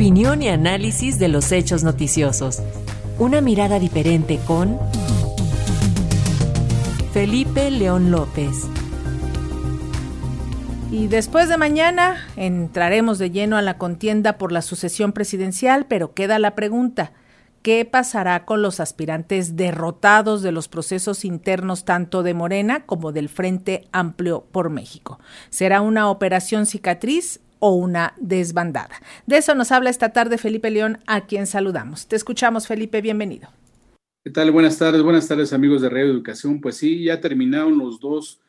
Opinión y análisis de los hechos noticiosos. Una mirada diferente con Felipe León López. Y después de mañana entraremos de lleno a la contienda por la sucesión presidencial, pero queda la pregunta, ¿qué pasará con los aspirantes derrotados de los procesos internos tanto de Morena como del Frente Amplio por México? ¿Será una operación cicatriz o una desbandada? De eso nos habla esta tarde Felipe León, a quien saludamos. Te escuchamos, Felipe, bienvenido. ¿Qué tal? Buenas tardes, buenas tardes amigos de Radio Educación. Pues sí, ya terminaron los dos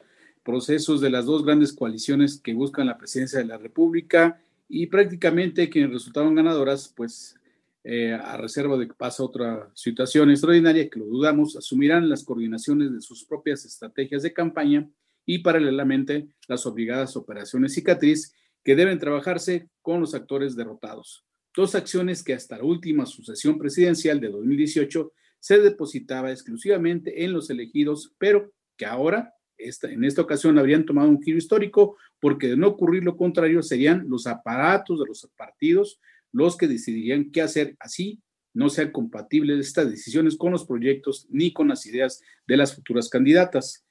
procesos de las dos grandes coaliciones que buscan la presidencia de la República y prácticamente quienes resultaron ganadoras, pues eh, a reserva de que pase otra situación extraordinaria, que lo dudamos, asumirán las coordinaciones de sus propias estrategias de campaña y paralelamente las obligadas operaciones cicatriz que deben trabajarse con los actores derrotados. Dos acciones que hasta la última sucesión presidencial de 2018 se depositaba exclusivamente en los elegidos, pero que ahora, en esta ocasión, habrían tomado un giro histórico porque de no ocurrir lo contrario serían los aparatos de los partidos los que decidirían qué hacer así no sean compatibles estas decisiones con los proyectos ni con las ideas de las futuras candidatas.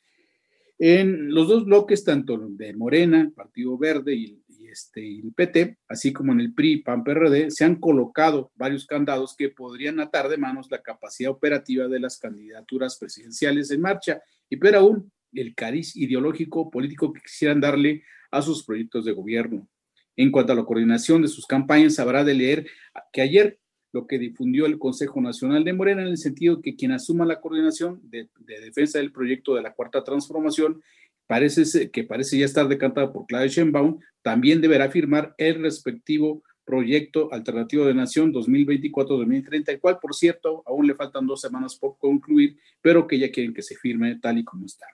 En los dos bloques, tanto de Morena, Partido Verde y, este, el PT, así como en el PRI, PAN, PRD, se han colocado varios candados que podrían atar de manos la capacidad operativa de las candidaturas presidenciales en marcha y pero aún el cariz ideológico político que quisieran darle a sus proyectos de gobierno. En cuanto a la coordinación de sus campañas, habrá de leer que ayer lo que difundió el Consejo Nacional de Morena en el sentido que quien asuma la coordinación de, defensa del proyecto de la Cuarta Transformación parece que parece ya estar decantado por Claudia Sheinbaum, también deberá firmar el respectivo proyecto alternativo de nación 2024-2030, el cual, por cierto, aún le faltan dos semanas por concluir, pero que ya quieren que se firme tal y como está.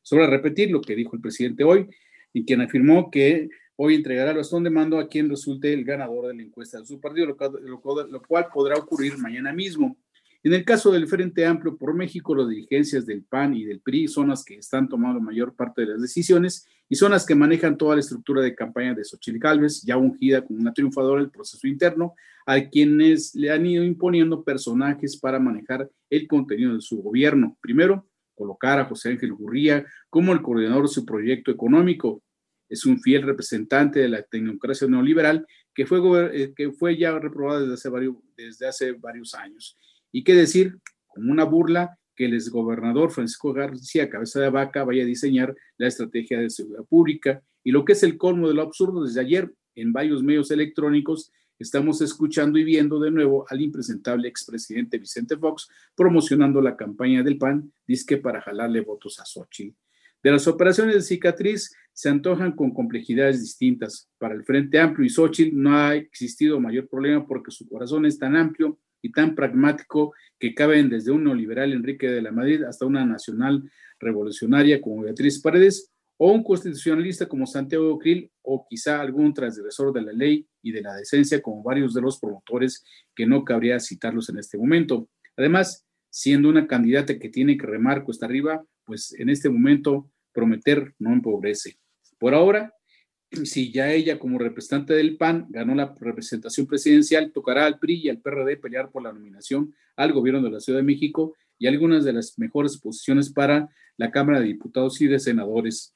Sobre repetir lo que dijo el presidente hoy, y quien afirmó que hoy entregará el bastón de mando a quien resulte el ganador de la encuesta de su partido, lo, cual podrá ocurrir mañana mismo. En el caso del Frente Amplio por México, las dirigencias del PAN y del PRI son las que están tomando mayor parte de las decisiones y son las que manejan toda la estructura de campaña de Xochitl Gálvez, ya ungida como una triunfadora del proceso interno, a quienes le han ido imponiendo personajes para manejar el contenido de su gobierno. Primero, colocar a José Ángel Gurría como el coordinador de su proyecto económico, es un fiel representante de la tecnocracia neoliberal que fue, eh, que fue ya reprobada desde hace, varios, desde hace varios años. Y qué decir, como una burla, que el exgobernador Francisco García Cabeza de Vaca vaya a diseñar la estrategia de seguridad pública. Y lo que es el colmo de lo absurdo, desde ayer en varios medios electrónicos estamos escuchando y viendo de nuevo al impresentable expresidente Vicente Fox promocionando la campaña del PAN, disque para jalarle votos a Xochitl. De las operaciones de cicatriz se antojan con complejidades distintas. Para el Frente Amplio y Xochitl no ha existido mayor problema porque su corazón es tan amplio y tan pragmático que caben desde un neoliberal Enrique de la Madrid hasta una nacional revolucionaria como Beatriz Paredes o un constitucionalista como Santiago Krill o quizá algún transgresor de la ley y de la decencia como varios de los promotores que no cabría citarlos en este momento. Además, siendo una candidata que tiene que remar cuesta arriba, pues en este momento prometer no empobrece. Por ahora, si ya ella como representante del PAN ganó la representación presidencial, tocará al PRI y al PRD pelear por la nominación al gobierno de la Ciudad de México y algunas de las mejores posiciones para la Cámara de Diputados y de Senadores.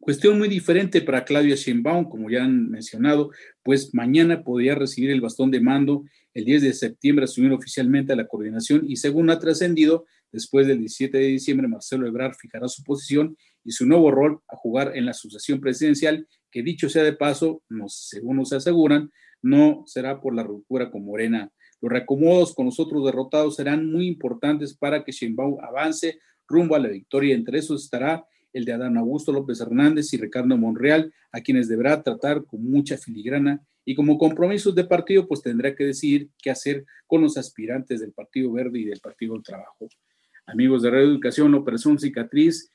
Cuestión muy diferente para Claudia Sheinbaum, como ya han mencionado, pues mañana podría recibir el bastón de mando el 10 de septiembre, asumir oficialmente la coordinación y según ha trascendido, Después del 17 de diciembre, Marcelo Ebrard fijará su posición y su nuevo rol a jugar en la sucesión presidencial, que dicho sea de paso, según nos aseguran, no será por la ruptura con Morena. Los reacomodos con los otros derrotados serán muy importantes para que Sheinbaum avance rumbo a la victoria. Entre esos estará el de Adán Augusto López Hernández y Ricardo Monreal, a quienes deberá tratar con mucha filigrana y como compromisos de partido, pues tendrá que decidir qué hacer con los aspirantes del Partido Verde y del Partido del Trabajo amigos de Radio Educación, operación cicatriz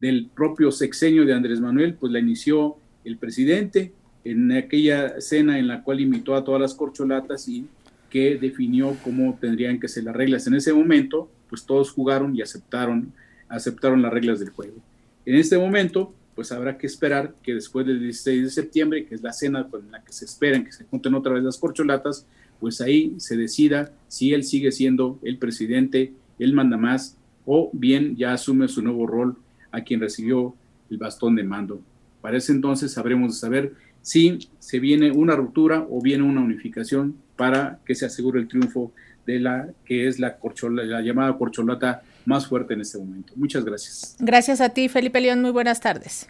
del propio sexenio de Andrés Manuel, pues la inició el presidente en aquella cena en la cual invitó a todas las corcholatas y que definió cómo tendrían que ser las reglas. En ese momento, pues todos jugaron y aceptaron, aceptaron las reglas del juego. En este momento, pues habrá que esperar que después del 16 de septiembre, que es la cena con la que se esperan que se junten otra vez las corcholatas, pues ahí se decida si él sigue siendo el presidente, él manda más, o bien ya asume su nuevo rol a quien recibió el bastón de mando. Para ese entonces sabremos de saber si se viene una ruptura o viene una unificación para que se asegure el triunfo de la que es la, corchola, la llamada corcholata más fuerte en este momento. Muchas gracias. Gracias a ti, Felipe León. Muy buenas tardes.